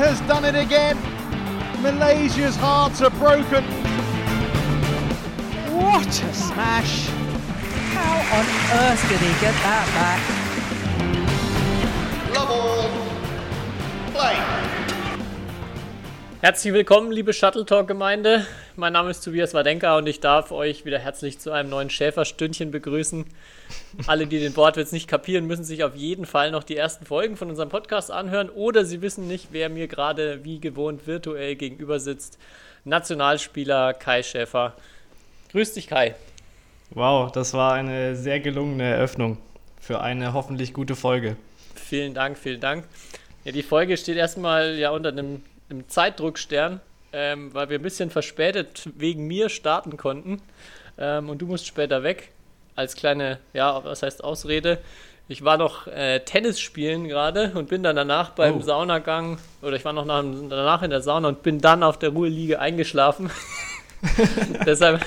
has done it again. Malaysia's hearts are broken. What a smash! How on earth did he get that back? Love all. Play. Herzlich willkommen, liebe Shuttle Talk Gemeinde. Mein Name ist Tobias Wadenka und ich darf euch wieder herzlich zu einem neuen Schäferstündchen begrüßen. Alle, die den Wortwitz nicht kapieren, müssen sich auf jeden Fall noch die ersten Folgen von unserem Podcast anhören oder sie wissen nicht, wer mir gerade wie gewohnt virtuell gegenüber sitzt. Nationalspieler Kai Schäfer. Grüß dich, Kai. Wow, das war eine sehr gelungene Eröffnung für eine hoffentlich gute Folge. Vielen Dank, vielen Dank. Ja, die Folge steht erstmal ja unter einem, einem Zeitdruckstern, ähm, weil wir ein bisschen verspätet wegen mir starten konnten. Ähm, und du musst später weg. Als kleine, ja, was heißt Ausrede. Ich war noch äh, Tennis spielen gerade und bin dann danach beim Oh. Saunagang, oder ich war noch nach, danach in der Sauna und bin dann auf der Ruheliege eingeschlafen. Deshalb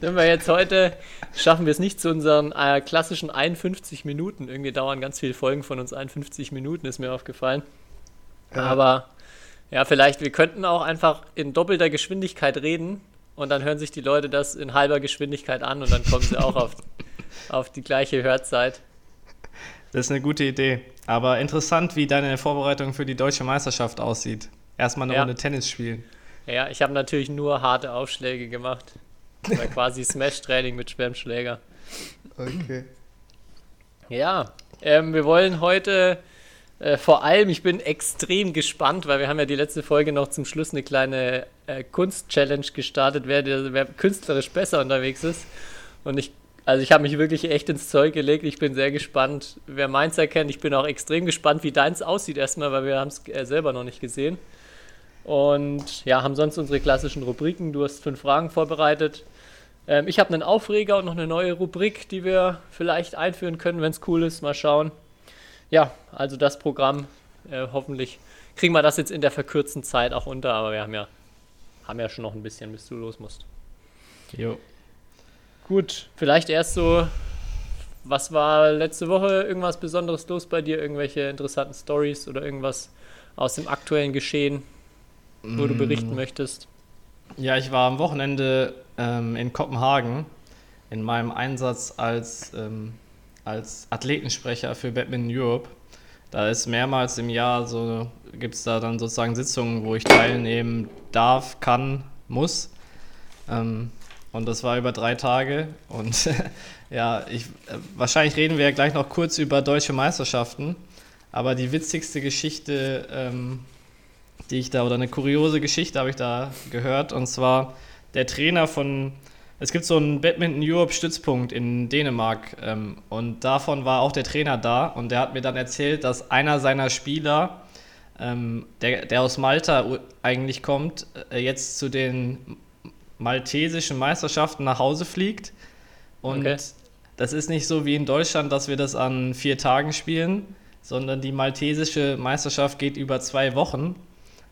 sind wir jetzt heute, schaffen wir es nicht zu unseren äh, klassischen 51 Minuten. Irgendwie dauern ganz viele Folgen von uns 51 Minuten, ist mir aufgefallen. Aber ja, vielleicht, wir könnten auch einfach in doppelter Geschwindigkeit reden und dann hören sich die Leute das in halber Geschwindigkeit an und dann kommen sie auch auf, auf die gleiche Hörzeit. Das ist eine gute Idee. Aber interessant, wie deine Vorbereitung für die deutsche Meisterschaft aussieht. Erstmal eine Ja. Runde Tennis spielen. Ja, ich habe natürlich nur harte Aufschläge gemacht. War quasi Smash-Training mit schwerem Schläger. Okay. Ja, ähm, wir wollen heute äh, vor allem, ich bin extrem gespannt, weil wir haben ja die letzte Folge noch zum Schluss eine kleine äh, Kunst-Challenge gestartet, wer, der- wer künstlerisch besser unterwegs ist. Und ich, also ich habe mich wirklich echt ins Zeug gelegt. Ich bin sehr gespannt, wer meins erkennt. Ich bin auch extrem gespannt, wie deins aussieht erstmal, weil wir haben es äh, selber noch nicht gesehen. Und ja, haben sonst unsere klassischen Rubriken. Du hast fünf Fragen vorbereitet. Ähm, ich habe einen Aufreger und noch eine neue Rubrik, die wir vielleicht einführen können, wenn es cool ist. Mal schauen. Ja, also das Programm. Äh, hoffentlich kriegen wir das jetzt in der verkürzten Zeit auch unter, aber wir haben ja, haben ja schon noch ein bisschen, bis du los musst. Jo. Gut, vielleicht erst so, was war letzte Woche irgendwas Besonderes los bei dir? Irgendwelche interessanten Stories oder irgendwas aus dem aktuellen Geschehen, wo du berichten möchtest? Ja, ich war am Wochenende ähm, in Kopenhagen in meinem Einsatz als, ähm, als Athletensprecher für Badminton Europe. Da ist mehrmals im Jahr so, gibt es da dann sozusagen Sitzungen, wo ich teilnehmen darf, kann, muss. Ähm, und das war über drei Tage. Und ja, ich, wahrscheinlich reden wir ja gleich noch kurz über deutsche Meisterschaften. Aber die witzigste Geschichte, ähm, die ich da, oder eine kuriose Geschichte habe ich da gehört. Und zwar der Trainer von, es gibt so einen Badminton Europe Stützpunkt in Dänemark. Ähm, und davon war auch der Trainer da. Und der hat mir dann erzählt, dass einer seiner Spieler, ähm, der, der aus Malta eigentlich kommt, äh, jetzt zu den maltesischen Meisterschaften nach Hause fliegt. Und Okay. das ist nicht so wie in Deutschland, dass wir das an vier Tagen spielen, sondern die maltesische Meisterschaft geht über zwei Wochen,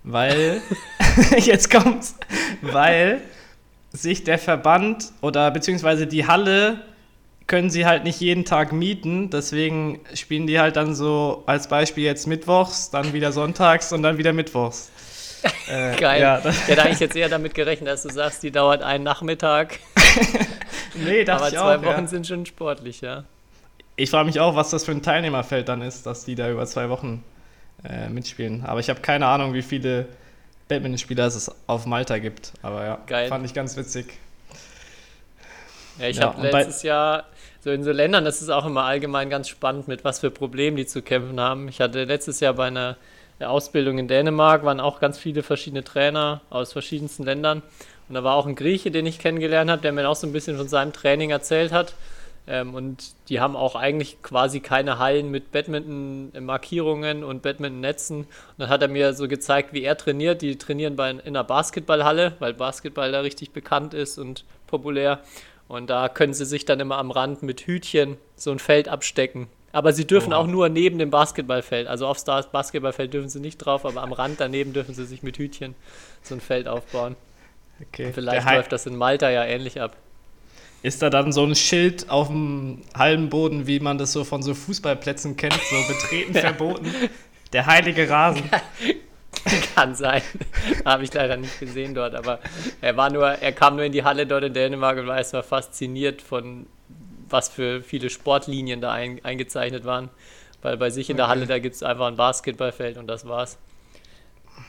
weil, jetzt kommt's, weil sich der Verband oder beziehungsweise die Halle können sie halt nicht jeden Tag mieten, deswegen spielen die halt dann so als Beispiel jetzt mittwochs, dann wieder sonntags und dann wieder mittwochs. Äh, Geil. Ja, ich hätte eigentlich jetzt eher damit gerechnet, dass du sagst, die dauert einen Nachmittag. nee, dachte aber ich zwei auch. Wochen ja. sind schon sportlich, ja. Ich frage mich auch, was das für ein Teilnehmerfeld dann ist, dass die da über zwei Wochen äh, mitspielen. Aber ich habe keine Ahnung, wie viele Badmintonspieler es auf Malta gibt. Aber ja, Geil. fand ich ganz witzig. Ja, ich Ja, habe letztes Jahr, so in so Ländern, das ist auch immer allgemein ganz spannend, mit was für Problemen die zu kämpfen haben. Ich hatte letztes Jahr bei einer Ausbildung in Dänemark, waren auch ganz viele verschiedene Trainer aus verschiedensten Ländern. Und da war auch ein Grieche, den ich kennengelernt habe, der mir auch so ein bisschen von seinem Training erzählt hat. Ähm, und die haben auch eigentlich quasi keine Hallen mit Badminton-Markierungen und Badminton-Netzen. Und dann hat er mir so gezeigt, wie er trainiert. Die trainieren bei, in einer Basketballhalle, weil Basketball da richtig bekannt ist und populär. Und da können sie sich dann immer am Rand mit Hütchen so ein Feld abstecken. Aber sie dürfen Oha. auch nur neben dem Basketballfeld. Also aufs Basketballfeld dürfen sie nicht drauf, aber am Rand daneben dürfen sie sich mit Hütchen so ein Feld aufbauen. Okay. Vielleicht läuft das in Malta ja ähnlich ab. Ist da dann so ein Schild auf dem Hallenboden, wie man das so von so Fußballplätzen kennt, so betreten verboten? Der heilige Rasen. Kann sein. Habe ich leider nicht gesehen dort, aber er war nur, er kam nur in die Halle dort in Dänemark und war erstmal fasziniert von was für viele Sportlinien da ein, eingezeichnet waren. Weil bei sich in der Okay. Halle, da gibt es einfach ein Basketballfeld und das war's.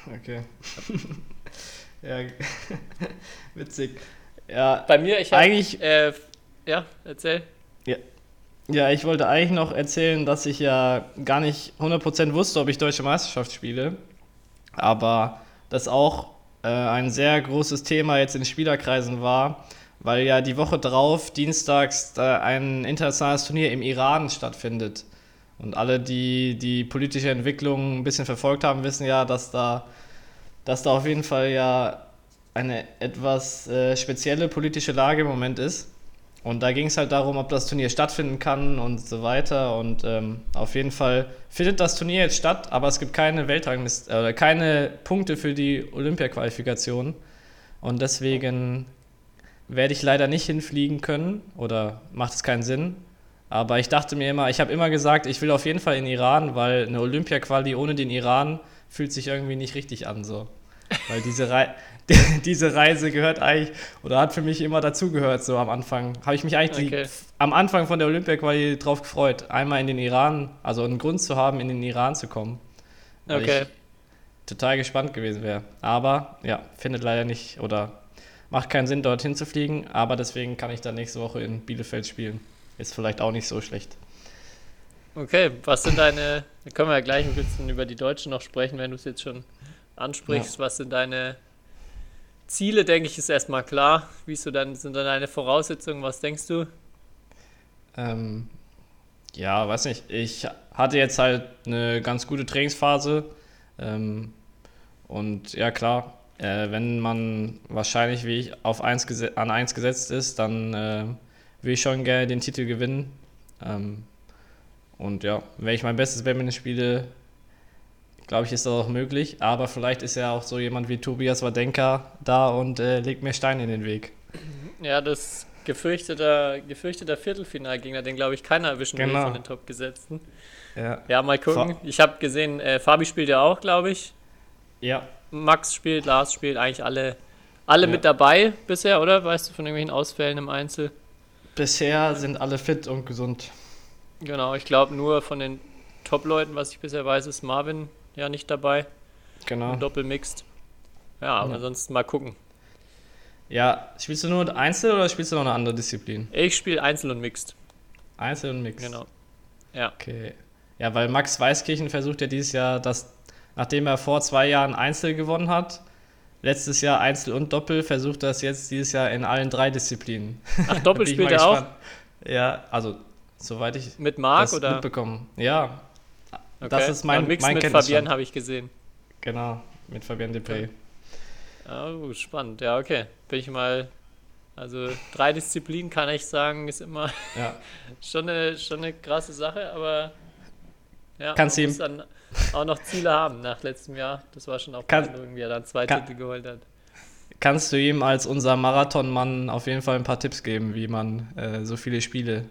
Okay. ja, witzig. Ja, Bei mir, ich habe Eigentlich- Äh, ja, erzähl. ja, ich wollte eigentlich noch erzählen, dass ich ja gar nicht 100% wusste, ob ich Deutsche Meisterschaft spiele. Aber das auch äh, ein sehr großes Thema jetzt in Spielerkreisen war, weil ja die Woche drauf, dienstags, da ein internationales Turnier im Iran stattfindet. Und alle, die die politische Entwicklung ein bisschen verfolgt haben, wissen ja, dass da, dass da auf jeden Fall ja eine etwas äh, spezielle politische Lage im Moment ist. Und da ging es halt darum, ob das Turnier stattfinden kann und so weiter. Und ähm, auf jeden Fall findet das Turnier jetzt statt, aber es gibt keine Weltrangliste, äh, keine Punkte für die Olympia-Qualifikation. Und deswegen werde ich leider nicht hinfliegen können oder macht es keinen Sinn. Aber ich dachte mir immer, ich habe immer gesagt, ich will auf jeden Fall in Iran, weil eine Olympia-Quali ohne den Iran fühlt sich irgendwie nicht richtig an. So. Weil diese, Rei diese Reise gehört eigentlich, oder hat für mich immer dazugehört, so am Anfang. Habe ich mich eigentlich Okay. die, am Anfang von der Olympia-Quali drauf gefreut, einmal in den Iran, also einen Grund zu haben, in den Iran zu kommen. Okay. total gespannt gewesen wäre. Aber ja, findet leider nicht oder macht keinen Sinn, dorthin zu fliegen. Aber deswegen kann ich dann nächste Woche in Bielefeld spielen. Ist vielleicht auch nicht so schlecht. Okay, was sind deine, da können wir ja gleich ein bisschen über die Deutschen noch sprechen, wenn du es jetzt schon ansprichst. Was sind deine Ziele, denke ich, ist erstmal klar. Wie so dann, sind dann deine Voraussetzungen, was denkst du? Ähm, ja, weiß nicht. Ich hatte jetzt halt eine ganz gute Trainingsphase. Ähm, und ja, klar, äh, wenn man wahrscheinlich wie ich auf eins an 1 gesetzt ist, dann äh, will ich schon gerne den Titel gewinnen. Ähm, und ja, wenn ich mein Bestes Badminton spiele, glaube ich, ist das auch möglich. Aber vielleicht ist ja auch so jemand wie Tobias Wadenka da und äh, legt mir Steine in den Weg. Ja, das gefürchteter, gefürchteter Viertelfinalgegner, den glaube ich keiner erwischen will Genau. von den Top-Gesetzten. Ja. Ja, mal gucken. Ich habe gesehen, äh, Fabi spielt ja auch, glaube ich. Ja, Max spielt, Lars spielt, eigentlich alle, alle Ja. mit dabei bisher, oder? Weißt du von irgendwelchen Ausfällen im Einzel? bisher sind alle fit und gesund. Genau, ich glaube nur von den Top-Leuten, was ich bisher weiß, ist Marvin ja nicht dabei. Genau. Im Doppelmixed. Ja, aber Ja. ansonsten mal gucken. Ja, spielst du nur Einzel oder spielst du noch eine andere Disziplin? Ich spiele Einzel und Mixed. Einzel und Mix. Genau. Ja. Okay. Ja, weil Max Weißkirchen versucht ja dieses Jahr, dass, nachdem er vor zwei Jahren Einzel gewonnen hat, letztes Jahr Einzel und Doppel, versucht er es jetzt dieses Jahr in allen drei Disziplinen. Ach, Doppel spielt er auch? Ja, also, soweit ich Mit Marc das oder? mitbekommen. Ja, Okay. das ist mein, Mixed mein mit. Fabian habe ich gesehen. Genau, mit Fabian Depré. Oh, spannend. Ja, okay. Bin ich mal. Also drei Disziplinen kann ich sagen, ist immer Ja. schon eine, schon eine krasse Sache, aber ja, Kannst man du muss dann auch noch Ziele haben nach letztem Jahr. Das war schon auch Kann- wie er dann zwei kann- Titel geholt hat. Kannst du ihm als unser Marathonmann auf jeden Fall ein paar Tipps geben, wie man äh, so viele Spiele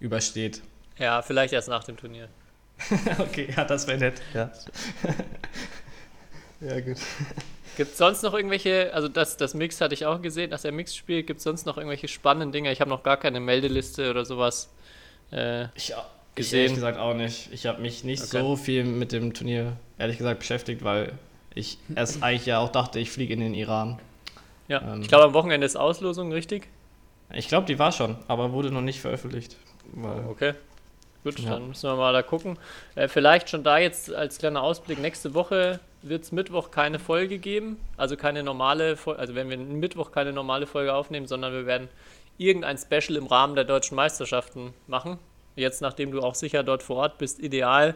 übersteht? Ja, vielleicht erst nach dem Turnier. okay, ja, das wäre nett. Ja. ja, gut. Gibt es sonst noch irgendwelche, also das, das Mix hatte ich auch gesehen, dass er Mix spielt. Gibt es sonst noch irgendwelche spannenden Dinge? Ich habe noch gar keine Meldeliste oder sowas. Äh, Ich, ich Gesehen. ehrlich gesagt auch nicht. Ich habe mich nicht Okay. so viel mit dem Turnier, ehrlich gesagt, beschäftigt, weil ich erst eigentlich ja auch dachte, ich fliege in den Iran. ja, Ähm. ich glaube am Wochenende ist Auslosung, richtig? Ich glaube, die war schon, aber wurde noch nicht veröffentlicht. Weil, Okay. Gut, Ja. dann müssen wir mal da gucken. Äh, vielleicht schon da jetzt als kleiner Ausblick. Nächste Woche wird es Mittwoch keine Folge geben. Also keine normale Folge. Also wenn wir Mittwoch keine normale Folge aufnehmen, sondern wir werden irgendein Special im Rahmen der deutschen Meisterschaften machen. Jetzt, nachdem du auch sicher dort vor Ort bist, ideal.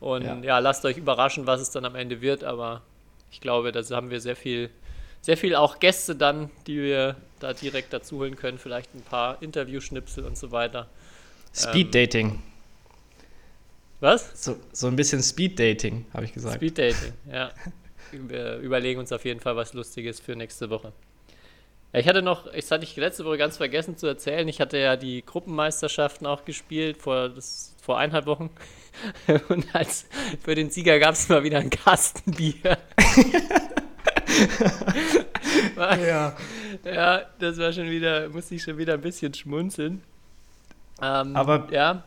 Und Ja. ja, lasst euch überraschen, was es dann am Ende wird. Aber ich glaube, da haben wir sehr viel, sehr viel auch Gäste dann, die wir da direkt dazu holen können. Vielleicht ein paar Interviewschnipsel und so weiter. Speed Dating. Was? So, so ein bisschen Speed Dating, habe ich gesagt. Speed Dating, ja. Wir überlegen uns auf jeden Fall was Lustiges für nächste Woche. Ich hatte noch, das hatte ich letzte Woche ganz vergessen zu erzählen, ich hatte ja die Gruppenmeisterschaften auch gespielt vor, das, vor eineinhalb Wochen. Und als für den Sieger gab es mal wieder ein Kastenbier. Ja. ja, das war schon wieder, musste ich schon wieder ein bisschen schmunzeln. Ähm, Aber- ja,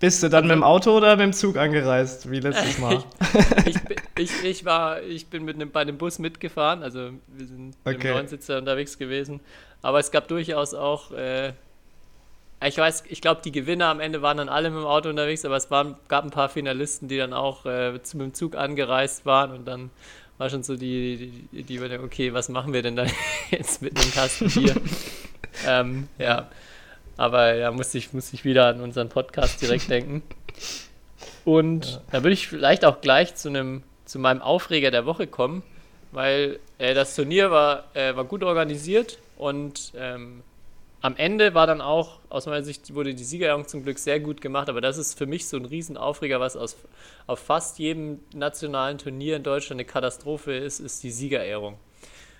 Bist du dann mit dem Auto oder mit dem Zug angereist, wie letztes Mal? ich, bin- ich, ich war, ich bin mit einem, bei dem Bus mitgefahren, also wir sind mit Okay. dem Neunsitzer unterwegs gewesen. Aber es gab durchaus auch, äh, ich weiß, ich glaube, die Gewinner am Ende waren dann alle mit dem Auto unterwegs, aber es waren, gab ein paar Finalisten, die dann auch äh, zu- mit dem Zug angereist waren und dann war schon so die, die, die, die okay, was machen wir denn da jetzt mit einem Kasten Bier? ähm, ja, aber ja, musste ich, musste ich wieder an unseren Podcast direkt denken. Und da würde ich vielleicht auch gleich zu einem zu meinem Aufreger der Woche kommen, weil äh, das Turnier war, äh, war gut organisiert und ähm, am Ende war dann auch, aus meiner Sicht wurde die Siegerehrung zum Glück sehr gut gemacht, aber das ist für mich so ein Riesenaufreger, was aus, auf fast jedem nationalen Turnier in Deutschland eine Katastrophe ist, ist die Siegerehrung.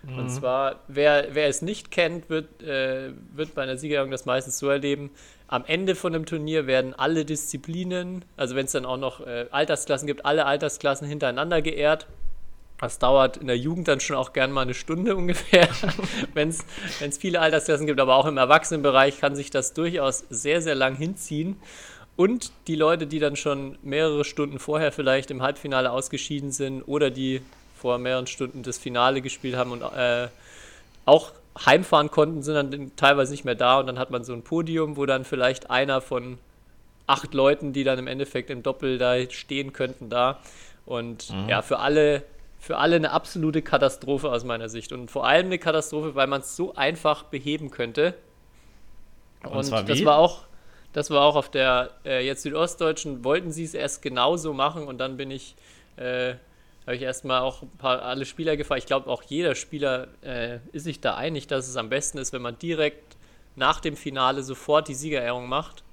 Und zwar, wer, wer es nicht kennt, wird, äh, wird bei einer Siegerehrung das meistens so erleben. Am Ende von einem Turnier werden alle Disziplinen, also wenn es dann auch noch äh, Altersklassen gibt, alle Altersklassen hintereinander geehrt. Das dauert in der Jugend dann schon auch gern mal eine Stunde ungefähr, wenn es viele Altersklassen gibt, aber auch im Erwachsenenbereich kann sich das durchaus sehr, sehr lang hinziehen. Und die Leute, die dann schon mehrere Stunden vorher vielleicht im Halbfinale ausgeschieden sind oder die vor mehreren Stunden das Finale gespielt haben und äh, auch heimfahren konnten, sind dann teilweise nicht mehr da und dann hat man so ein Podium, wo dann vielleicht einer von acht Leuten, die dann im Endeffekt im Doppel da stehen könnten, da. Und ja, für alle, für alle eine absolute Katastrophe aus meiner Sicht. Und vor allem eine Katastrophe, weil man es so einfach beheben könnte. Und, zwar das war auch, das war auch auf der äh, jetzt Südostdeutschen, wollten sie es erst genauso machen und dann bin ich, äh, habe ich erstmal auch ein paar alle Spieler gefragt. Ich glaube auch jeder Spieler äh, ist sich da einig, dass es am besten ist, wenn man direkt nach dem Finale sofort die Siegerehrung macht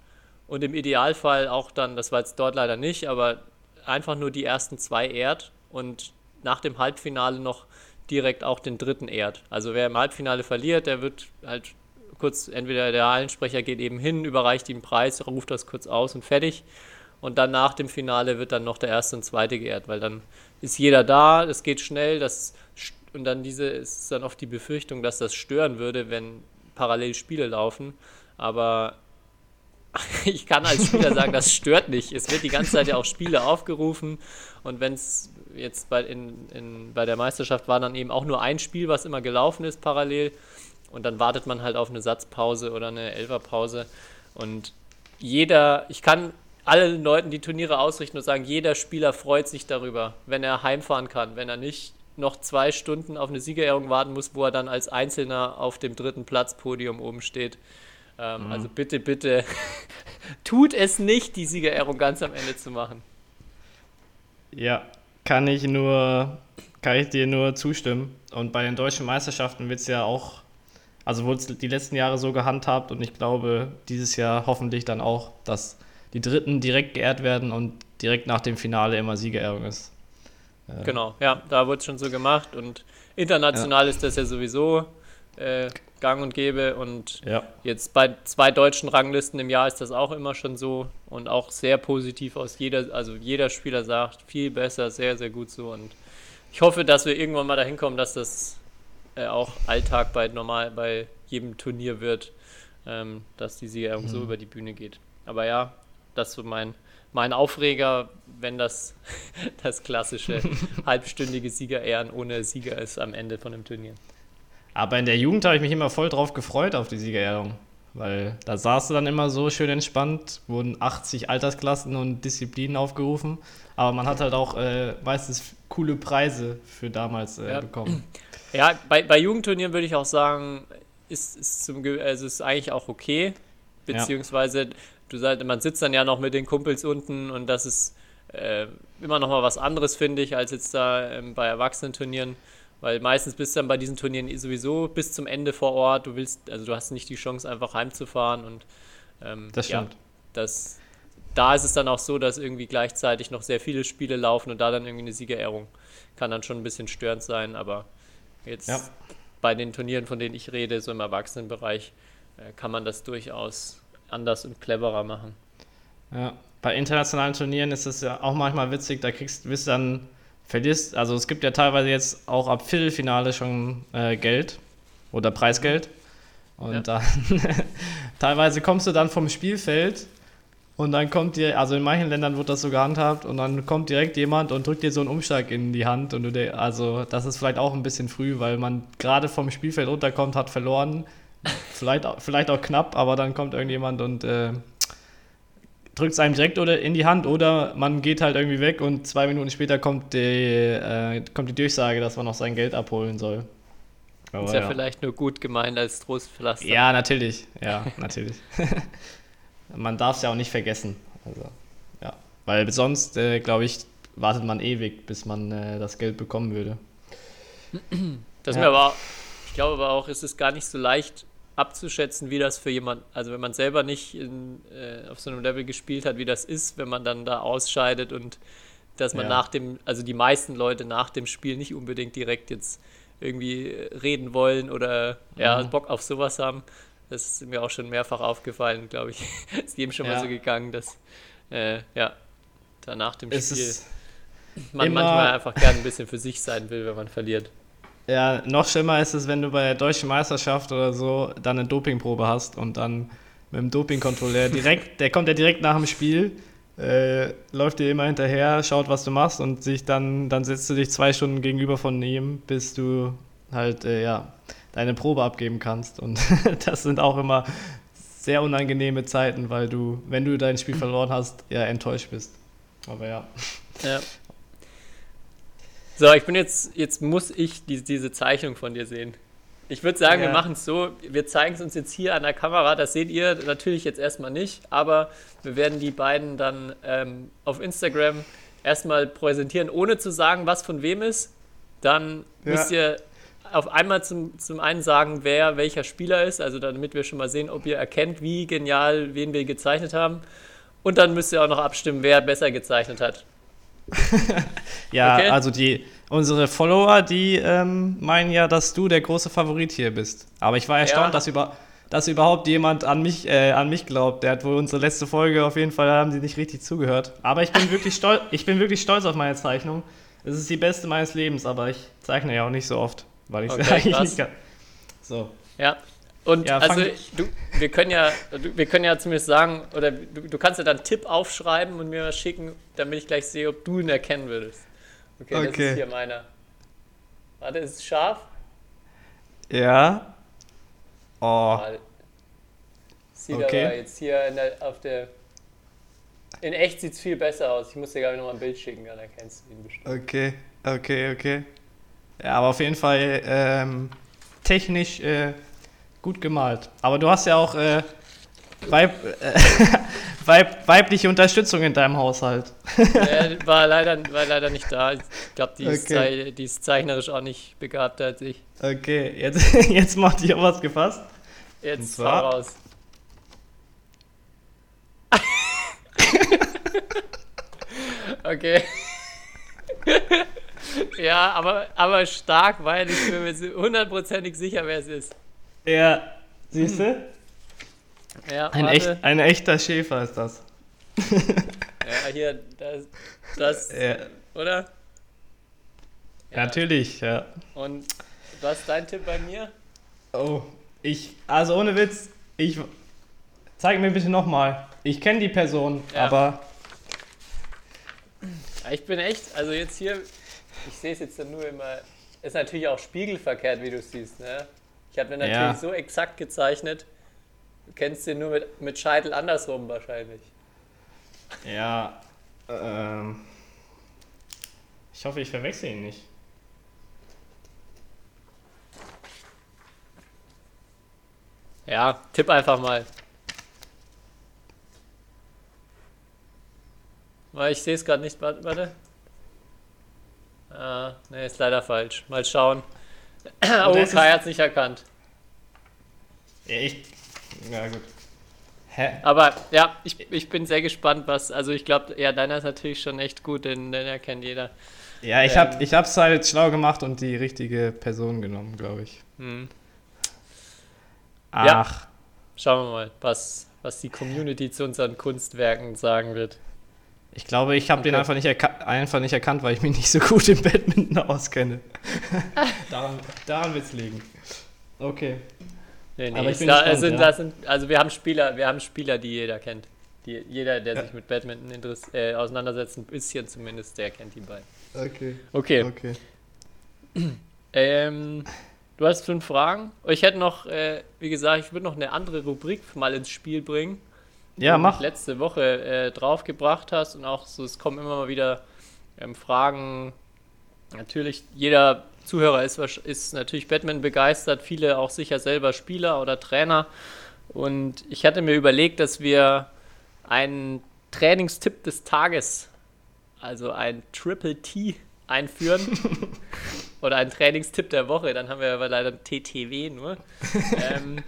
und im Idealfall auch dann, das war jetzt dort leider nicht, aber einfach nur die ersten zwei ehrt und nach dem Halbfinale noch direkt auch den dritten ehrt. Also wer im Halbfinale verliert, der wird halt kurz, entweder der Hallensprecher geht eben hin, überreicht ihm Preis, ruft das kurz aus und fertig. Und dann nach dem Finale wird dann noch der erste und zweite geehrt, weil dann ist jeder da, es geht schnell, das und dann diese ist dann oft die Befürchtung, dass das stören würde, wenn parallel Spiele laufen. Aber ich kann als Spieler sagen, das stört nicht. Es wird die ganze Zeit ja auch Spiele aufgerufen und wenn es jetzt bei, in, in, bei der Meisterschaft war dann eben auch nur ein Spiel, was immer gelaufen ist parallel und dann wartet man halt auf eine Satzpause oder eine Elferpause und jeder, ich kann allen Leuten die Turniere ausrichten und sagen, jeder Spieler freut sich darüber, wenn er heimfahren kann, wenn er nicht noch zwei Stunden auf eine Siegerehrung warten muss, wo er dann als Einzelner auf dem dritten Platz Podium oben steht. Ähm, Also bitte, bitte, tut es nicht, die Siegerehrung ganz am Ende zu machen. Ja, kann ich nur, kann ich dir nur zustimmen. Und bei den deutschen Meisterschaften wird es ja auch, also wurde es die letzten Jahre so gehandhabt und ich glaube, dieses Jahr hoffentlich dann auch, dass die Dritten direkt geehrt werden und direkt nach dem Finale immer Siegerehrung ist. Genau, ja, da wurde es schon so gemacht und international ist das ja sowieso äh, gang und gäbe und Ja. Jetzt bei zwei deutschen Ranglisten im Jahr ist das auch immer schon so und auch sehr positiv aus jeder, also jeder Spieler sagt, viel besser, sehr, sehr gut so und ich hoffe, dass wir irgendwann mal dahin kommen, dass das äh, auch Alltag bei normal bei jedem Turnier wird, ähm, dass die Siegerehrung so über die Bühne geht. Aber ja, das ist so mein, mein Aufreger, wenn das das klassische halbstündige Siegerehren ohne Sieger ist am Ende von einem Turnier. Aber in der Jugend habe ich mich immer voll drauf gefreut auf die Siegerehrung. Weil da saß du dann immer so schön entspannt, wurden 80 Altersklassen und Disziplinen aufgerufen. Aber man hat halt auch äh, meistens coole Preise für damals äh, Ja. bekommen. Ja, bei, bei Jugendturnieren würde ich auch sagen, ist, ist, zum, also ist eigentlich auch okay. Beziehungsweise, du sagst, man sitzt dann ja noch mit den Kumpels unten und das ist äh, immer noch mal was anderes, finde ich, als jetzt da ähm, bei Erwachsenenturnieren. Weil meistens bist du dann bei diesen Turnieren eh sowieso bis zum Ende vor Ort. Du willst, also du hast nicht die Chance, einfach heimzufahren und ähm, Das ja, stimmt. das, da ist es dann auch so, dass irgendwie gleichzeitig noch sehr viele Spiele laufen und da dann irgendwie eine Siegerehrung kann dann schon ein bisschen störend sein, aber jetzt Ja. bei den Turnieren, von denen ich rede, so im Erwachsenenbereich, äh, kann man das durchaus anders und cleverer machen. Ja, bei internationalen Turnieren ist es ja auch manchmal witzig, da kriegst du dann verlierst, also es gibt ja teilweise jetzt auch ab Viertelfinale schon äh, Geld oder Preisgeld. Und ja. dann teilweise kommst du dann vom Spielfeld und dann kommt dir, also in manchen Ländern wird das so gehandhabt und dann kommt direkt jemand und drückt dir so einen Umschlag in die Hand und du, also das ist vielleicht auch ein bisschen früh, weil man gerade vom Spielfeld runterkommt, hat verloren, vielleicht, vielleicht auch knapp, aber dann kommt irgendjemand und äh, drückt es einem direkt oder in die Hand oder man geht halt irgendwie weg und zwei Minuten später kommt die, äh, kommt die Durchsage, dass man noch sein Geld abholen soll. Aber ist ja, ja, vielleicht nur gut gemeint als Trostpflaster. Ja, natürlich. Ja, natürlich. man darf es ja auch nicht vergessen. Also, ja. Weil sonst, äh, glaube ich, wartet man ewig, bis man äh, das Geld bekommen würde. Das ja. mir aber, ich glaube aber auch, ist es gar nicht so leicht, abzuschätzen, wie das für jemand, also wenn man selber nicht in, äh, auf so einem Level gespielt hat, wie das ist, wenn man dann da ausscheidet und dass man ja. nach dem, also die meisten Leute nach dem Spiel nicht unbedingt direkt jetzt irgendwie reden wollen oder mhm. ja, Bock auf sowas haben. Das ist mir auch schon mehrfach aufgefallen, glaube ich. ist jedem schon ja. mal so gegangen, dass äh, ja, da nach dem es Spiel man manchmal einfach gerne ein bisschen für sich sein will, wenn man verliert. Ja, noch schlimmer ist es, wenn du bei der deutschen Meisterschaft oder so dann eine Dopingprobe hast und dann mit dem Dopingkontrolleur direkt, der kommt ja direkt nach dem Spiel, äh, läuft dir immer hinterher, schaut, was du machst und sich dann, dann setzt du dich zwei Stunden gegenüber von ihm, bis du halt, äh, ja, deine Probe abgeben kannst. Und das sind auch immer sehr unangenehme Zeiten, weil du, wenn du dein Spiel verloren hast, ja, enttäuscht bist. Aber ja. Ja, so, ich bin jetzt, jetzt muss ich die, diese Zeichnung von dir sehen. Ich würde sagen, ja. wir machen es so, wir zeigen es uns jetzt hier an der Kamera, das seht ihr natürlich jetzt erstmal nicht, aber wir werden die beiden dann ähm, auf Instagram erstmal präsentieren, ohne zu sagen, was von wem ist. Dann ja. müsst ihr auf einmal zum, zum einen sagen, wer welcher Spieler ist, also damit wir schon mal sehen, ob ihr erkennt, wie genial, wen wir gezeichnet haben. Und dann müsst ihr auch noch abstimmen, wer besser gezeichnet hat. ja, okay. also die unsere Follower, die ähm, meinen ja, dass du der große Favorit hier bist. Aber ich war erstaunt, ja. dass, über, dass überhaupt jemand an mich, äh, an mich glaubt. Der hat wohl unsere letzte Folge auf jeden Fall haben sie nicht richtig zugehört. Aber ich bin wirklich stolz, ich bin wirklich stolz auf meine Zeichnung. Es ist die beste meines Lebens, aber ich zeichne ja auch nicht so oft, weil ich es okay, eigentlich nicht kann. So. Ja, und ja, also du, wir können ja, du, wir können ja zumindest sagen, oder du, du, kannst ja dann einen Tipp aufschreiben und mir was schicken, damit ich gleich sehe, ob du ihn erkennen würdest. Okay, okay. das ist hier meiner. Warte, ist es scharf? Ja. Oh. Sieht okay. aber jetzt hier der, auf der. In echt sieht es viel besser aus. Ich muss dir gerade noch mal ein Bild schicken, dann erkennst du ihn bestimmt. Okay, okay, okay. Ja, aber auf jeden Fall ähm, technisch. Äh, Gut gemalt. Aber du hast ja auch äh, Weib, äh, Weib, weibliche Unterstützung in deinem Haushalt. ja, war, leider, war leider nicht da. Ich glaube, die, okay. die, ist zeichnerisch auch nicht begabter als ich. Okay, jetzt, jetzt macht ihr was gefasst. Jetzt zwar, raus. okay. ja, aber, aber stark, weil ich bin mir hundertprozentig sicher, wer es ist. Ja, siehst du? Ja, ein, echt, ein echter Schäfer ist das. ja, hier, das, das ja. oder? Ja. Natürlich, ja. Und was ist dein Tipp bei mir? Oh, ich, also ohne Witz, ich, zeig mir bitte nochmal. Ich kenne die Person, ja. aber... Ich bin echt, also jetzt hier, ich sehe es jetzt nur immer, ist natürlich auch spiegelverkehrt, wie du siehst, ne? Ich habe mir natürlich ja. so exakt gezeichnet. Du kennst den nur mit, mit Scheitel andersrum wahrscheinlich. Ja. Ähm, ich hoffe, ich verwechsel ihn nicht. Ja, tipp einfach mal. Weil ich sehe es gerade nicht. Warte. Ah, ne, ist leider falsch. Mal schauen oh, Kai hat es nicht erkannt. Ja, ich. Ja, gut. Hä? Aber ja, ich, ich bin sehr gespannt, was. Also, ich glaube, ja, deiner ist natürlich schon echt gut, den, den erkennt jeder. Ja, ich Ähm. habe ich hab's halt schlau gemacht und die richtige Person genommen, glaube ich. Hm. Ach, Ja. Schauen wir mal, was, was die Community zu unseren Kunstwerken sagen wird. Ich glaube, ich habe den Okay. einfach nicht, einfach nicht erkannt, weil ich mich nicht so gut im Badminton auskenne. daran daran wird es liegen. Okay. Nee, nee, Aber ich bin da, gespannt, es sind, ja. sind, also wir haben Spieler, wir haben Spieler, die jeder kennt. Die, jeder, der Ja. sich mit Badminton interess äh, auseinandersetzt, ein bisschen zumindest, der kennt die beiden. Okay. Okay, Okay. ähm, du hast fünf Fragen. Ich hätte noch, äh, wie gesagt, ich würde noch eine andere Rubrik mal ins Spiel bringen. Ja, mach. letzte Woche äh, draufgebracht hast und auch so, es kommen immer mal wieder ähm, Fragen. Natürlich, jeder Zuhörer ist, ist natürlich Batman begeistert, viele auch sicher selber Spieler oder Trainer. Und ich hatte mir überlegt, dass wir einen Trainingstipp des Tages, also ein Triple T, einführen. oder einen Trainingstipp der Woche, dann haben wir aber leider ein TTW nur. ähm,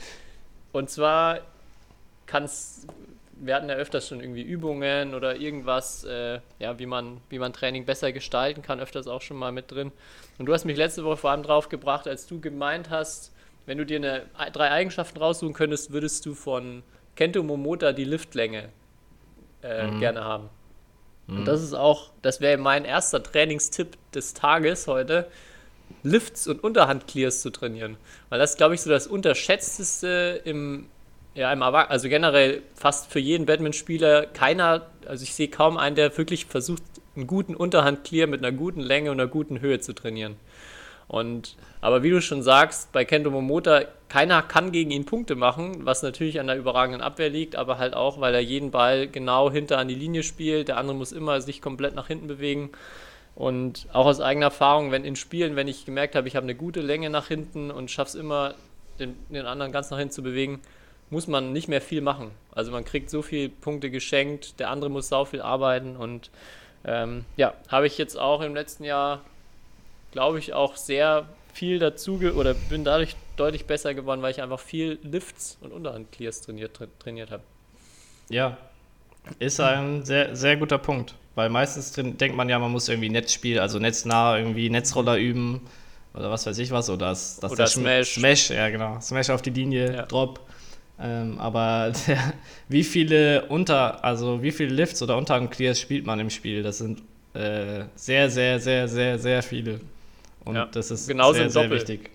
und zwar kann es, wir hatten ja öfters schon irgendwie Übungen oder irgendwas, äh, ja, wie man, wie man Training besser gestalten kann, öfters auch schon mal mit drin. Und du hast mich letzte Woche vor allem drauf gebracht, als du gemeint hast, wenn du dir eine, drei Eigenschaften raussuchen könntest, würdest du von Kento Momota die Liftlänge äh, gerne haben. Und das ist auch, das wäre mein erster Trainingstipp des Tages heute, Lifts und Unterhandclears zu trainieren. Weil das, glaube ich, so das unterschätzteste im, ja, im also generell fast für jeden Badmintonspieler keiner, also ich sehe kaum einen, der wirklich versucht, einen guten Unterhandclear mit einer guten Länge und einer guten Höhe zu trainieren. Und, aber wie du schon sagst, bei Kento Momota, keiner kann gegen ihn Punkte machen, was natürlich an der überragenden Abwehr liegt, aber halt auch, weil er jeden Ball genau hinter an die Linie spielt. Der andere muss immer sich komplett nach hinten bewegen. Und auch aus eigener Erfahrung, wenn in Spielen, wenn ich gemerkt habe, ich habe eine gute Länge nach hinten und schaffe es immer, den, den anderen ganz nach hinten zu bewegen, muss man nicht mehr viel machen. Also man kriegt so viele Punkte geschenkt, der andere muss sau viel arbeiten und ähm, ja, habe ich jetzt auch im letzten Jahr, glaube ich, auch sehr viel dazu ge oder bin dadurch deutlich besser geworden, weil ich einfach viel Lifts und Unterhandclears trainiert, tra trainiert habe. Ja, ist ein sehr, sehr guter Punkt. Weil meistens denkt man ja, man muss irgendwie Netzspiel, also netznah irgendwie Netzroller üben oder was weiß ich was. Oder, das, das Oder der Schm- Smash. Smash, ja genau. Smash auf die Linie, Ja. Drop. Ähm, aber der, wie viele Unter, also wie viele Lifts oder Unterhandclears spielt man im Spiel? Das sind äh, sehr, sehr, sehr, sehr, sehr viele. Und Ja, das ist genauso sehr, im sehr wichtig.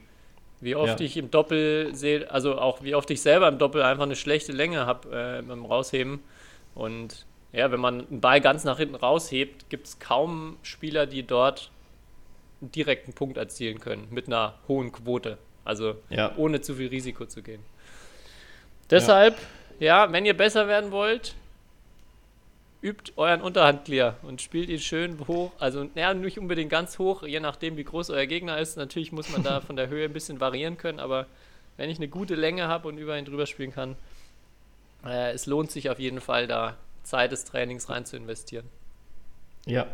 Wie oft Ja. ich im Doppel sehe, also auch wie oft ich selber im Doppel einfach eine schlechte Länge habe äh, beim Rausheben. Und ja, wenn man einen Ball ganz nach hinten raushebt, gibt es kaum Spieler, die dort einen direkten Punkt erzielen können mit einer hohen Quote. Also Ja. ohne zu viel Risiko zu gehen. Deshalb, ja, wenn ihr besser werden wollt, übt euren Unterhandclear und spielt ihn schön hoch. Also, ja, nicht unbedingt ganz hoch, je nachdem, wie groß euer Gegner ist. Natürlich muss man da von der Höhe ein bisschen variieren können, aber wenn ich eine gute Länge habe und über ihn drüber spielen kann, äh, es lohnt sich auf jeden Fall, da Zeit des Trainings rein zu investieren. Ja,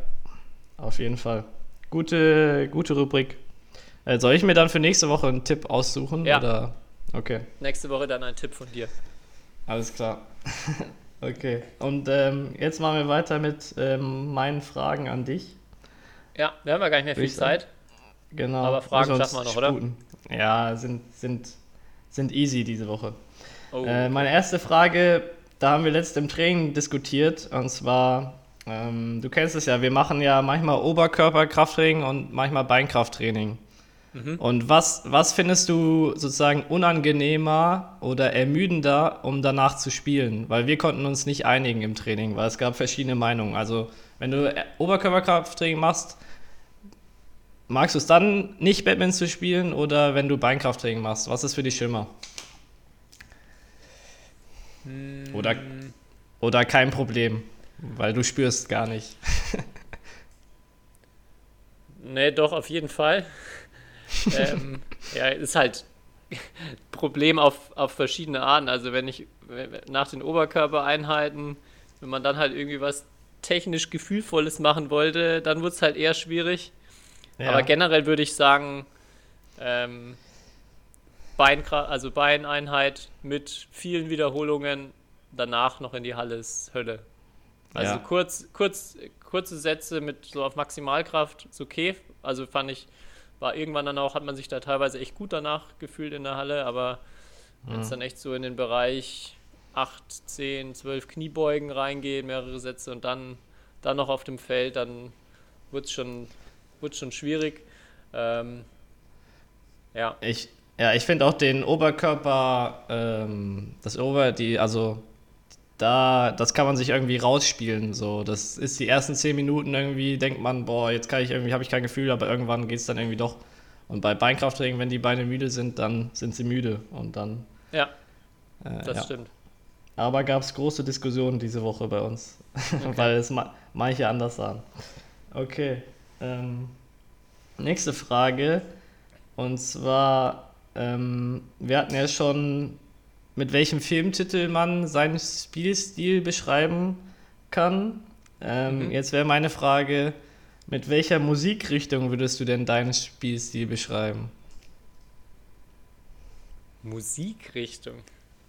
auf jeden Fall. Gute, gute Rubrik. Äh, soll ich mir dann für nächste Woche einen Tipp aussuchen? Ja. Oder? Okay, Nächste Woche dann ein Tipp von dir. alles klar. okay, und ähm, jetzt machen wir weiter mit ähm, meinen Fragen an dich. Ja, wir haben ja gar nicht mehr viel ich. Zeit. Genau. Aber Fragen schaffen wir noch, oder? sputen. Ja, sind, sind, sind easy diese Woche. Oh, Äh, meine erste Frage, da haben wir letzt im Training diskutiert, und zwar, ähm, du kennst es ja, wir machen ja manchmal Oberkörperkrafttraining und manchmal Beinkrafttraining. Und was, was findest du sozusagen unangenehmer oder ermüdender, um danach zu spielen? Weil wir konnten uns nicht einigen im Training, weil es gab verschiedene Meinungen. Also wenn du Oberkörperkrafttraining machst, magst du es dann nicht Badminton zu spielen oder wenn du Beinkrafttraining machst? Was ist für dich schlimmer? Oder, oder kein Problem, weil du spürst gar nicht. Nee, doch, auf jeden Fall. ähm, ja, ist halt Problem auf, auf verschiedene Arten. Also wenn ich nach den Oberkörpereinheiten, wenn man dann halt irgendwie was technisch Gefühlvolles machen wollte, dann wird es halt eher schwierig. Aber generell würde ich sagen, ähm, Beinkra also Beineinheit mit vielen Wiederholungen, danach noch in die Halle ist Hölle. Also Ja. kurz, kurz, kurze Sätze mit so auf Maximalkraft ist okay. Also fand ich, war irgendwann dann auch, hat man sich da teilweise echt gut danach gefühlt in der Halle, aber wenn es dann echt so in den Bereich 8, 10, 12 Kniebeugen reingeht, mehrere Sätze und dann, dann noch auf dem Feld, dann wird es schon, wird's schon schwierig. Ähm, ja, Ich, ja, ich finde auch den Oberkörper, ähm, das Ober, die, also da, das kann man sich irgendwie rausspielen. So, das ist die ersten zehn Minuten irgendwie, denkt man, boah, jetzt kann ich irgendwie, habe ich kein Gefühl, aber irgendwann geht es dann irgendwie doch. Und bei Beinkrafttraining, wenn die Beine müde sind, dann sind sie müde und dann. ja, Äh, das ja. stimmt. Aber gab es große Diskussionen diese Woche bei uns, weil es ma manche anders sahen. Okay. Ähm, nächste Frage. Und zwar, ähm, wir hatten ja schon, mit welchem Filmtitel man seinen Spielstil beschreiben kann. Ähm, Mhm. Jetzt wäre meine Frage, mit welcher Musikrichtung würdest du denn deinen Spielstil beschreiben? Musikrichtung.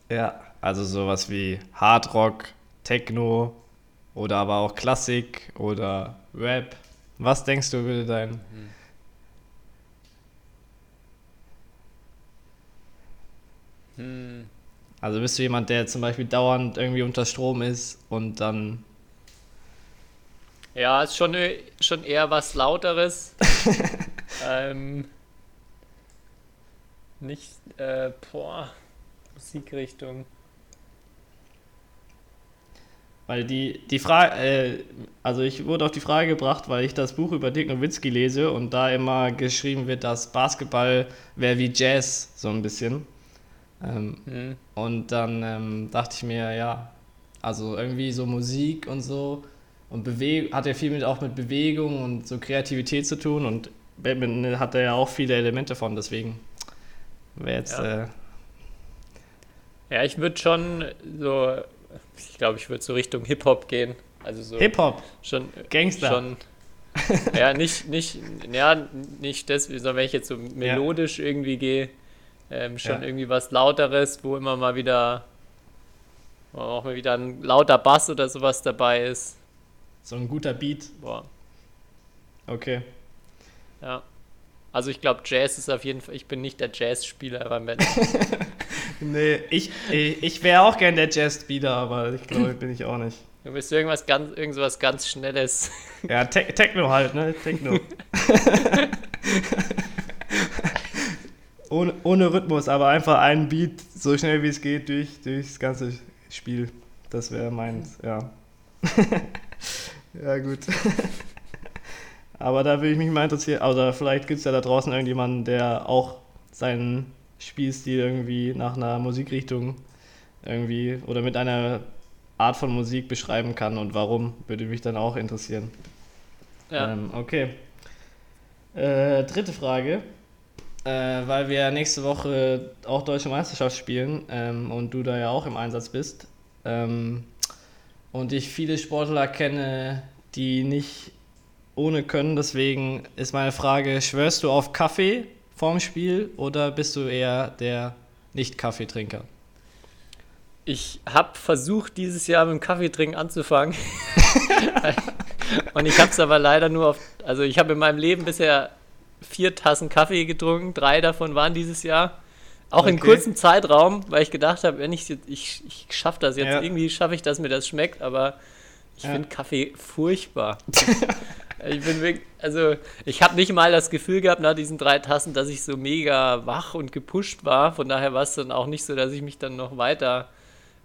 Ja, also sowas wie Hardrock, Techno oder aber auch Klassik oder Rap. Was denkst du, würde dein. Hm. Also bist du jemand, der zum Beispiel dauernd irgendwie unter Strom ist und dann. Ja, ist schon, schon eher was Lauteres. ähm, nicht, äh, boah, Musikrichtung. Weil die, die Frage, äh, also ich wurde auf die Frage gebracht, weil ich das Buch über Dirk Nowitzki lese und da immer geschrieben wird, dass Basketball wäre wie Jazz, so ein bisschen. Ähm, Hm. Und dann ähm, dachte ich mir, ja, also irgendwie so Musik und so und Bewegung hat ja viel mit auch mit Bewegung und so Kreativität zu tun und Badminton hat da ja auch viele Elemente von, deswegen wäre jetzt Ja. äh, Ja, ich würde schon so, ich glaube, ich würde so Richtung Hip-Hop gehen. Also so Hip-Hop, schon Gangster. schon ja nicht nicht ja nicht das sondern wenn ich jetzt so melodisch irgendwie gehe ähm, schon Ja. irgendwie was lauteres wo immer mal wieder auch mal wieder ein lauter Bass oder sowas dabei ist so ein guter Beat. boah Okay. ja also ich glaube Jazz ist auf jeden Fall ich bin nicht der Jazzspieler beim Band Nee, ich, ich, ich wäre auch gern der Jazz-Speeder, aber ich glaube, bin ich auch nicht. du bist irgendwas ganz irgendwas ganz schnelles Ja, Te Techno halt, ne? Techno. ohne, ohne Rhythmus, aber einfach ein Beat, so schnell wie es geht, durch, durchs ganze Spiel. Das wäre meins, ja. ja, gut. aber da würde ich mich mal interessieren, oder vielleicht gibt es ja da draußen irgendjemanden, der auch seinen Spielstil irgendwie nach einer Musikrichtung irgendwie oder mit einer Art von Musik beschreiben kann und warum, würde mich dann auch interessieren. ja Ähm, okay. Äh, dritte Frage. Äh, weil wir nächste Woche auch Deutsche Meisterschaft spielen ähm, und du da ja auch im Einsatz bist. Ähm, und ich viele Sportler kenne, die nicht ohne können. Deswegen ist meine Frage: Schwörst du auf Kaffee vorm Spiel oder bist du eher der Nicht-Kaffeetrinker? Ich habe versucht, dieses Jahr mit dem Kaffeetrinken anzufangen. Und ich habe es aber leider nur auf. Also, ich habe in meinem Leben bisher vier Tassen Kaffee getrunken. Drei davon waren dieses Jahr. Auch in Okay. kurzem Zeitraum, weil ich gedacht habe, wenn ich ich, ich schaffe das jetzt, Ja. irgendwie schaffe ich, dass mir das schmeckt, aber ich Ja. finde Kaffee furchtbar. ich bin wirklich, also ich habe nicht mal das Gefühl gehabt nach diesen drei Tassen, dass ich so mega wach und gepusht war. Von daher war es dann auch nicht so, dass ich mich dann noch weiter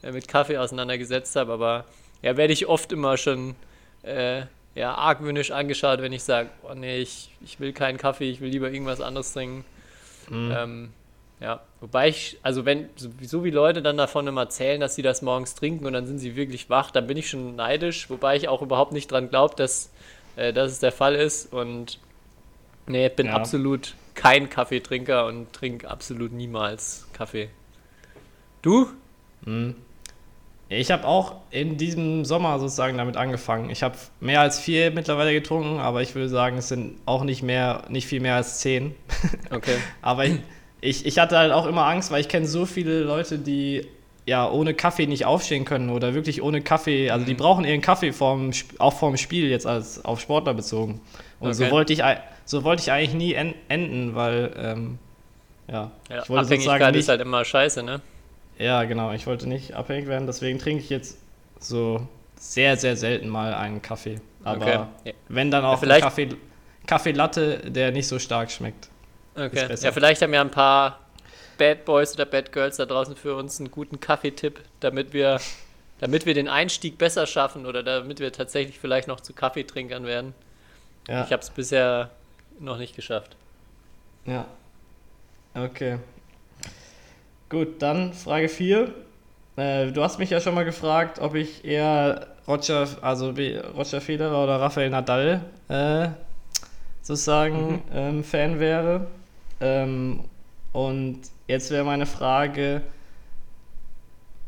äh, mit Kaffee auseinandergesetzt habe. Aber ja, werde ich oft immer schon äh, ja, argwöhnisch angeschaut, wenn ich sage, oh nee, ich, ich will keinen Kaffee, ich will lieber irgendwas anderes trinken. Mhm. Ähm, ja, wobei ich, also wenn, so, wie Leute dann davon immer erzählen, dass sie das morgens trinken und dann sind sie wirklich wach, dann bin ich schon neidisch, wobei ich auch überhaupt nicht dran glaube, dass, äh, dass es der Fall ist und nee, bin Ja. absolut kein Kaffeetrinker und trinke absolut niemals Kaffee. Du? Mhm. Ich habe auch in diesem Sommer sozusagen damit angefangen. Ich habe mehr als vier mittlerweile getrunken, aber ich würde sagen, es sind auch nicht mehr, nicht viel mehr als zehn. Okay. Aber ich, ich, ich hatte halt auch immer Angst, weil ich kenne so viele Leute, die ja ohne Kaffee nicht aufstehen können oder wirklich ohne Kaffee, also Mhm. die brauchen ihren Kaffee vorm, auch vorm Spiel jetzt als auf Sportler bezogen. Und so Okay. wollte ich so wollte ich eigentlich nie en enden, weil ähm, ja, Ja, ich wollte Abhängigkeit ist halt immer scheiße, ne? Ja genau, ich wollte nicht abhängig werden, deswegen trinke ich jetzt so sehr sehr selten mal einen Kaffee, aber Okay. Ja. wenn dann auch vielleicht- ein Kaffee Kaffee Latte, der nicht so stark schmeckt. Okay. Ja, vielleicht haben ja ein paar Bad Boys oder Bad Girls da draußen für uns einen guten Kaffeetipp, damit wir, damit wir den Einstieg besser schaffen oder damit wir tatsächlich vielleicht noch zu Kaffeetrinkern werden. Ja. Ich habe es bisher noch nicht geschafft. Ja. Okay. Gut, dann Frage 4. Äh, du hast mich ja schon mal gefragt, ob ich eher Roger, also Roger Federer oder Rafael Nadal äh, sozusagen ähm, Fan wäre. Ähm, und jetzt wäre meine Frage,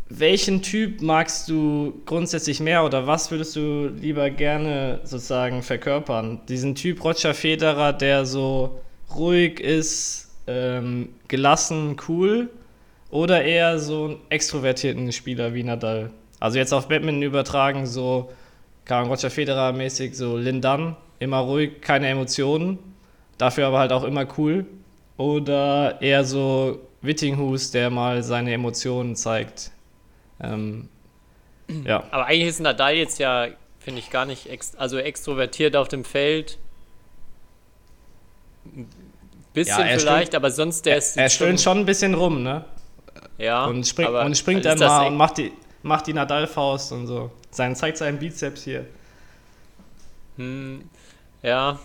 welchen Typ magst du grundsätzlich mehr oder was würdest du lieber gerne sozusagen verkörpern? Diesen Typ Roger Federer, der so ruhig ist, ähm, gelassen, cool oder eher so einen extrovertierten Spieler wie Nadal? Also jetzt auf Badminton übertragen, so kann Roger Federer mäßig, so Lindan, immer ruhig, keine Emotionen, dafür aber halt auch immer cool. Oder eher so Wittinghus, der mal seine Emotionen zeigt. Ähm, ja. Aber eigentlich ist Nadal jetzt ja, finde ich, gar nicht ex also extrovertiert auf dem Feld. Ein bisschen Ja, vielleicht, aber sonst der ist. Er stöhnt schon ein bisschen rum, ne? Ja, Und springt, aber und springt ist dann mal ex- und macht die, macht die Nadal-Faust und so. Sein, zeigt seinen Bizeps hier. Hm, ja,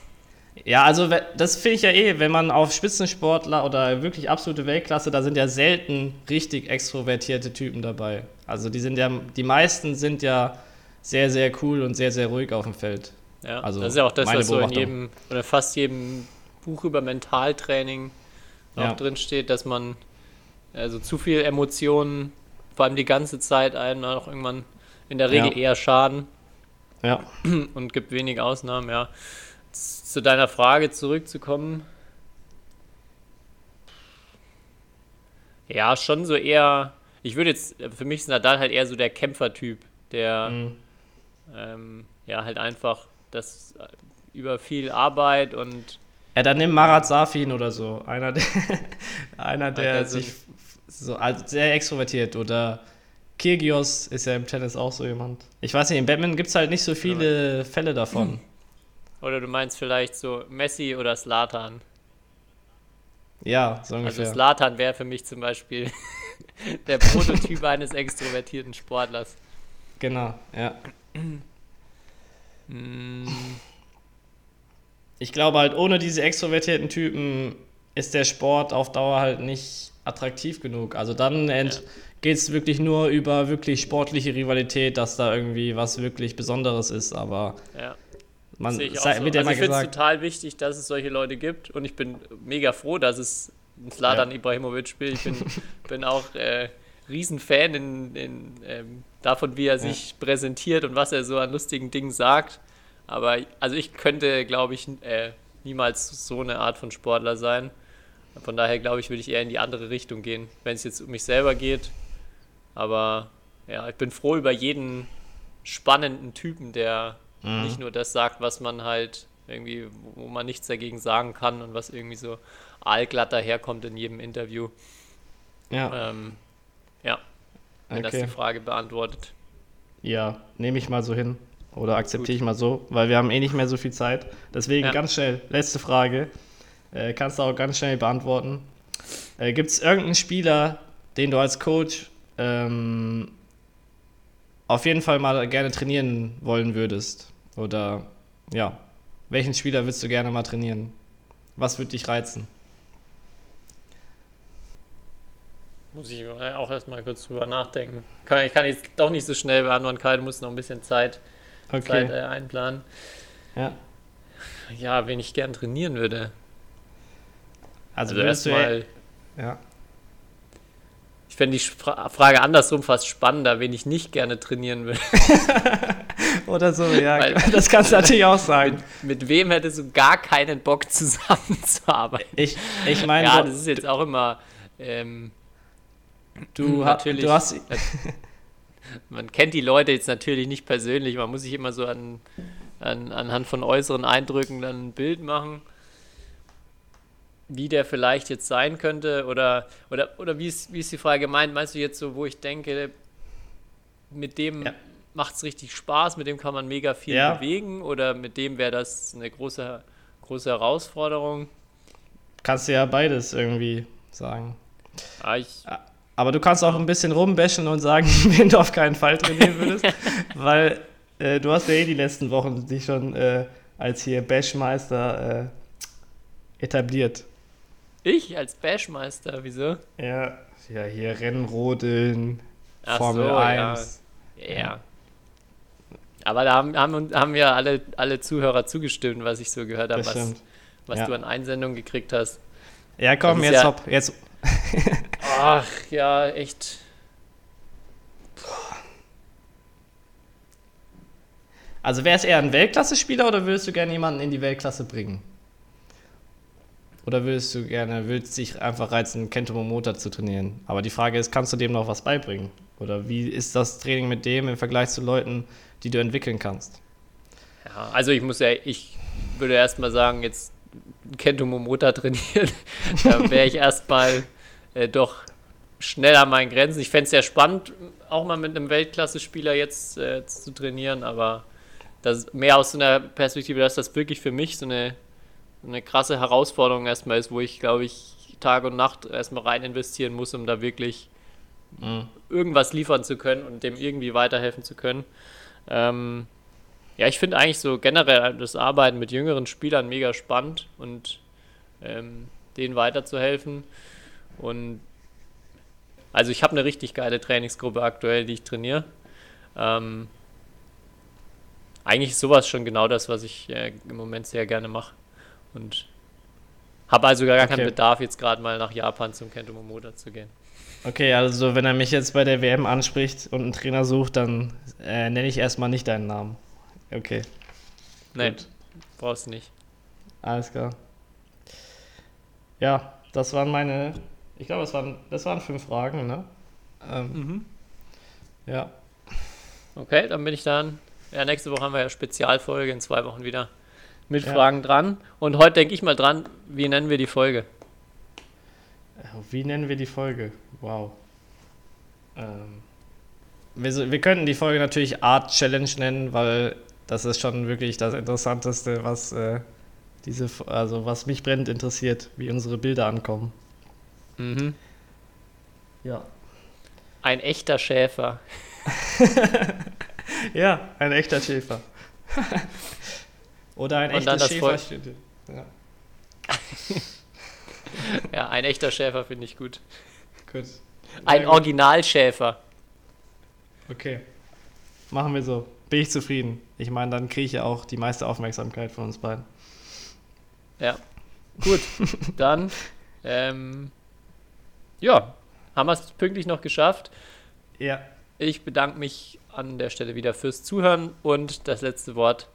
Ja, also das finde ich ja eh, wenn man auf Spitzensportler oder wirklich absolute Weltklasse, da sind ja selten richtig extrovertierte Typen dabei. Also die sind ja, die meisten sind ja sehr, sehr cool und sehr, sehr ruhig auf dem Feld. ja. Also, das ist ja auch das, was so in jedem oder fast jedem Buch über Mentaltraining Ja. auch drin steht, dass man also zu viel Emotionen, vor allem die ganze Zeit, einem auch irgendwann in der Regel Ja. eher schaden. Ja. und gibt wenige Ausnahmen, ja. Zu deiner Frage zurückzukommen. Ja, schon so eher. Ich würde jetzt, für mich ist Nadal halt eher so der Kämpfertyp, der Mhm. ähm, ja halt einfach das äh, über viel Arbeit und Ja, dann nimm Marat Safin oder so. Einer, der, einer, der sich so als sehr extrovertiert oder Kyrgios ist ja im Tennis auch so jemand. Ich weiß nicht, im Badminton gibt es halt nicht so viele Fälle davon. oder du meinst vielleicht so Messi oder Slatan. Ja, so Also ungefähr. Slatan wäre für mich zum Beispiel der Prototyp eines extrovertierten Sportlers. genau, ja. Mm, Ich glaube halt, ohne diese extrovertierten Typen ist der Sport auf Dauer halt nicht attraktiv genug. Also dann ent geht es wirklich nur über wirklich sportliche Rivalität, dass da irgendwie was wirklich Besonderes ist. Aber ja. man sei- so. ja Also ich finde es total wichtig, dass es solche Leute gibt und ich bin mega froh, dass es ein Slatan Ja. Ibrahimovic spielt. Ich bin, bin auch äh, Riesenfan in, in, ähm, davon, wie er sich präsentiert und was er so an lustigen Dingen sagt. Aber also ich könnte, glaube ich, äh, niemals so eine Art von Sportler sein. Von daher glaube ich, würde ich eher in die andere Richtung gehen, wenn es jetzt um mich selber geht. Aber ja, ich bin froh über jeden spannenden Typen, der Mhm. nicht nur das sagt, was man halt irgendwie, wo man nichts dagegen sagen kann und was irgendwie so aalglatt daherkommt in jedem Interview. ja, Ähm, ja, wenn das die okay. Frage beantwortet. Ja, nehme ich mal so hin. Oder akzeptiere ich mal so, weil wir haben eh nicht mehr so viel Zeit. Deswegen Ja. ganz schnell, letzte Frage. Äh, kannst du auch ganz schnell beantworten. Äh, Gibt es irgendeinen Spieler, den du als Coach ähm, auf jeden Fall mal gerne trainieren wollen würdest? Oder ja, welchen Spieler würdest du gerne mal trainieren? Was würde dich reizen? Muss ich auch erstmal kurz drüber nachdenken. Kann, ich kann jetzt doch nicht so schnell beantworten, Kai, du musst noch ein bisschen Zeit, Zeit Okay. äh, einplanen. Ja. Ja, wen ich gern trainieren würde. Also, Also erstmal, ja. ich fände die Fra Frage andersrum fast spannender, wen ich nicht gerne trainieren würde. Oder so, ja. Weil- das kannst du natürlich auch sagen. Mit wem hättest du gar keinen Bock zusammenzuarbeiten? Ich, ich meine, Ja, das ist jetzt auch immer. Ähm, Du, ha natürlich. du hast. Man kennt die Leute jetzt natürlich nicht persönlich, man muss sich immer so an, an, anhand von äußeren Eindrücken dann ein Bild machen, wie der vielleicht jetzt sein könnte oder, oder, oder wie, ist, wie ist die Frage gemeint? Meinst du jetzt so, wo ich denke, mit dem Ja. macht es richtig Spaß, mit dem kann man mega viel Ja. bewegen oder mit dem wäre das eine große, große Herausforderung? Kannst du ja beides irgendwie sagen. Ah, ich, Aber du kannst auch ein bisschen rumbashen und sagen, wen du auf keinen Fall trainieren würdest. weil äh, du hast ja eh die letzten Wochen dich schon äh, als hier Bashmeister äh, etabliert. Ich als Bashmeister, wieso? Ja, ja hier Rennrodeln, Ach Formel so, ja. 1. Ja. Aber da haben, haben, haben ja alle, alle Zuhörer zugestimmt, was ich so gehört habe, was, was Ja. du an Einsendungen gekriegt hast. Ja, komm, jetzt ja- hopp. Jetzt, Ach, ja, echt. also wäre es eher ein Weltklasse-Spieler oder würdest du gerne jemanden in die Weltklasse bringen? Oder würdest du gerne, würdest dich einfach reizen, Kento Momota zu trainieren? Aber die Frage ist, kannst du dem noch was beibringen? Oder wie ist das Training mit dem im Vergleich zu Leuten, die du entwickeln kannst? Ja, also ich muss ja, ich würde erstmal sagen, jetzt Kento Momota trainieren, da wäre ich erstmal äh, doch schnell an meinen Grenzen. Ich fände es sehr spannend, auch mal mit einem Weltklasse-Spieler jetzt äh, zu trainieren, aber das mehr aus so einer Perspektive, dass das wirklich für mich so eine, eine krasse Herausforderung erstmal ist, wo ich, glaube ich, Tag und Nacht erstmal rein investieren muss, um da wirklich Mhm. irgendwas liefern zu können und dem irgendwie weiterhelfen zu können. Ähm, ja, ich finde eigentlich so generell das Arbeiten mit jüngeren Spielern mega spannend und ähm, denen weiterzuhelfen. Und also ich habe eine richtig geile Trainingsgruppe aktuell, die ich trainiere. Ähm, eigentlich ist sowas schon genau das, was ich äh, im Moment sehr gerne mache. Und habe also gar Okay. keinen Bedarf, jetzt gerade mal nach Japan zum Kento Momota zu gehen. Okay, also wenn er mich jetzt bei der WM anspricht und einen Trainer sucht, dann äh, nenne ich erstmal nicht deinen Namen. Okay, Nein, Gut. brauchst du nicht. alles klar. Ja, das waren meine, ich glaube, das waren, das waren fünf Fragen, ne? Ähm, Ja, Okay, dann bin ich dann. Ja, nächste Woche haben wir ja Spezialfolge, in zwei Wochen wieder mit Ja. Fragen dran. Und heute denke ich mal dran, wie nennen wir die Folge? wie nennen wir die Folge? Wow. Ähm, wir, wir könnten die Folge natürlich Art Challenge nennen, weil das ist schon wirklich das Interessanteste, was äh, diese, also was mich brennend interessiert, wie unsere Bilder ankommen. Mhm. Ja. Ein echter Schäfer. Ja, ein echter Schäfer. Oder ein Und echtes. Schäferstündchen. Ja, Ja, ein echter Schäfer finde ich gut. gut. Ein gut. Originalschäfer. Okay. Machen wir so. Bin ich zufrieden. Ich meine, dann kriege ich ja auch die meiste Aufmerksamkeit von uns beiden. Ja. Gut, dann ähm, ja, haben wir es pünktlich noch geschafft. Ja. Ich bedanke mich an der Stelle wieder fürs Zuhören und das letzte Wort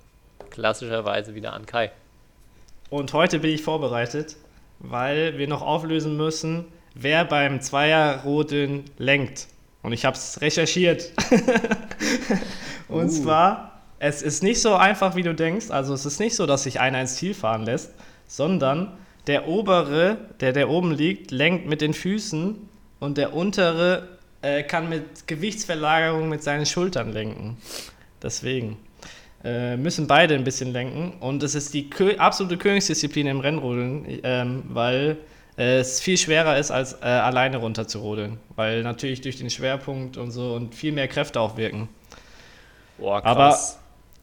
klassischerweise wieder an Kai. Und heute bin ich vorbereitet, weil wir noch auflösen müssen, wer beim Zweierrodeln lenkt. Und ich habe es recherchiert. Und zwar, es ist nicht so einfach, wie du denkst. Also es ist nicht so, dass sich einer ins Ziel fahren lässt, sondern der obere, der der oben liegt, lenkt mit den Füßen und der untere äh, kann mit Gewichtsverlagerung mit seinen Schultern lenken. Deswegen äh, müssen beide ein bisschen lenken. Und es ist die Kö absolute Königsdisziplin im Rennrodeln, ähm, weil äh, es viel schwerer ist, als äh, alleine runter zu rodeln. Weil natürlich durch den Schwerpunkt und so und viel mehr Kräfte auch wirken. Boah, Aber-.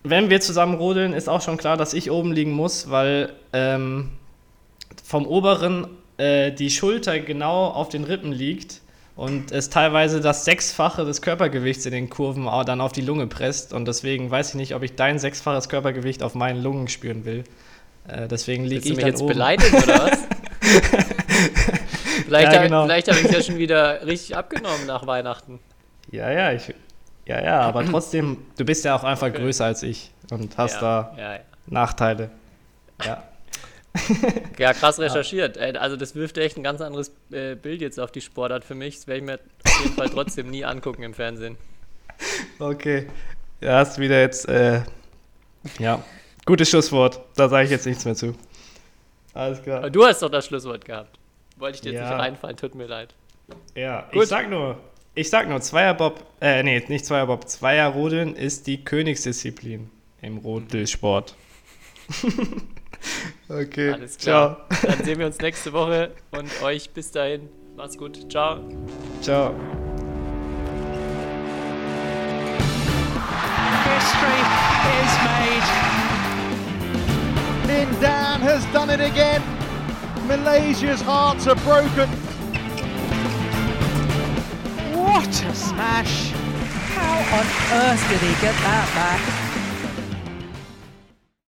Wenn wir zusammen rodeln, ist auch schon klar, dass ich oben liegen muss, weil ähm, vom oberen äh, die Schulter genau auf den Rippen liegt und es teilweise das Sechsfache des Körpergewichts in den Kurven dann auf die Lunge presst. Und deswegen weiß ich nicht, ob ich dein sechsfaches Körpergewicht auf meinen Lungen spüren will. Äh, deswegen liege Willst du ich mich jetzt oben. beleidigen oder was? vielleicht Ja, hab- genau. habe ich ja schon wieder richtig abgenommen nach Weihnachten. Ja, ja, ich, ja, ja, aber trotzdem, du bist ja auch einfach Okay. größer als ich und hast ja, da ja. Nachteile. Ja. ja, krass recherchiert. Ey, Also das wirft echt ein ganz anderes äh, Bild jetzt auf die Sportart für mich. Das werde ich mir auf jeden Fall trotzdem nie angucken im Fernsehen. Okay. Ja, hast wieder jetzt, äh, ja, gutes Schlusswort. Da sage ich jetzt nichts mehr zu. Alles klar. Aber du hast doch das Schlusswort gehabt. Wollte ich dir jetzt Ja. nicht reinfallen, tut mir leid. Ja, Gut. ich sag nur, ich sag nur, Zweierbob, äh, nee, nicht Zweierbob, Zweierrodeln ist die Königsdisziplin im Rodelsport. okay, Alles klar. Dann sehen wir uns nächste Woche und euch bis dahin. Macht's gut. Ciao. Ciao. History is made. Lin Dan has done it again. Malaysia's hearts are broken. What a smash! How on earth did he get that back?